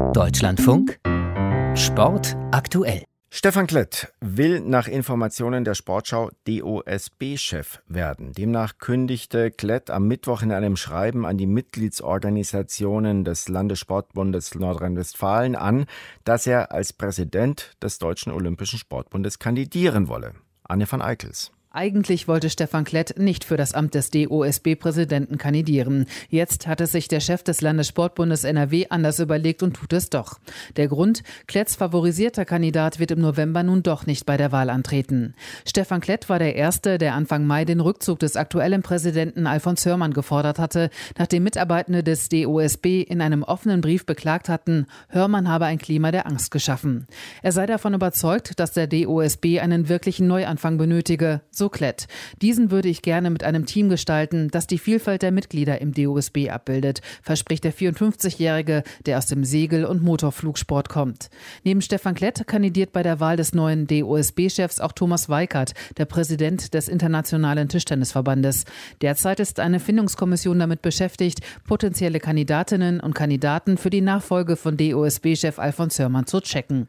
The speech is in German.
Deutschlandfunk Sport aktuell. Stefan Klett will nach Informationen der Sportschau DOSB-Chef werden. Demnach kündigte Klett am Mittwoch in einem Schreiben an die Mitgliedsorganisationen des Landessportbundes Nordrhein-Westfalen an, dass er als Präsident des Deutschen Olympischen Sportbundes kandidieren wolle. Anne van Eickels. Eigentlich wollte Stefan Klett nicht für das Amt des DOSB-Präsidenten kandidieren. Jetzt hat es sich der Chef des Landessportbundes NRW anders überlegt und tut es doch. Der Grund, Kletts favorisierter Kandidat wird im November nun doch nicht bei der Wahl antreten. Stefan Klett war der Erste, der Anfang Mai den Rückzug des aktuellen Präsidenten Alfons Hörmann gefordert hatte, nachdem Mitarbeitende des DOSB in einem offenen Brief beklagt hatten, Hörmann habe ein Klima der Angst geschaffen. Er sei davon überzeugt, dass der DOSB einen wirklichen Neuanfang benötige Klett. Diesen würde ich gerne mit einem Team gestalten, das die Vielfalt der Mitglieder im DOSB abbildet, verspricht der 54-Jährige, der aus dem Segel- und Motorflugsport kommt. Neben Stefan Klett kandidiert bei der Wahl des neuen DOSB-Chefs auch Thomas Weikert, der Präsident des Internationalen Tischtennisverbandes. Derzeit ist eine Findungskommission damit beschäftigt, potenzielle Kandidatinnen und Kandidaten für die Nachfolge von DOSB-Chef Alfons Hörmann zu checken.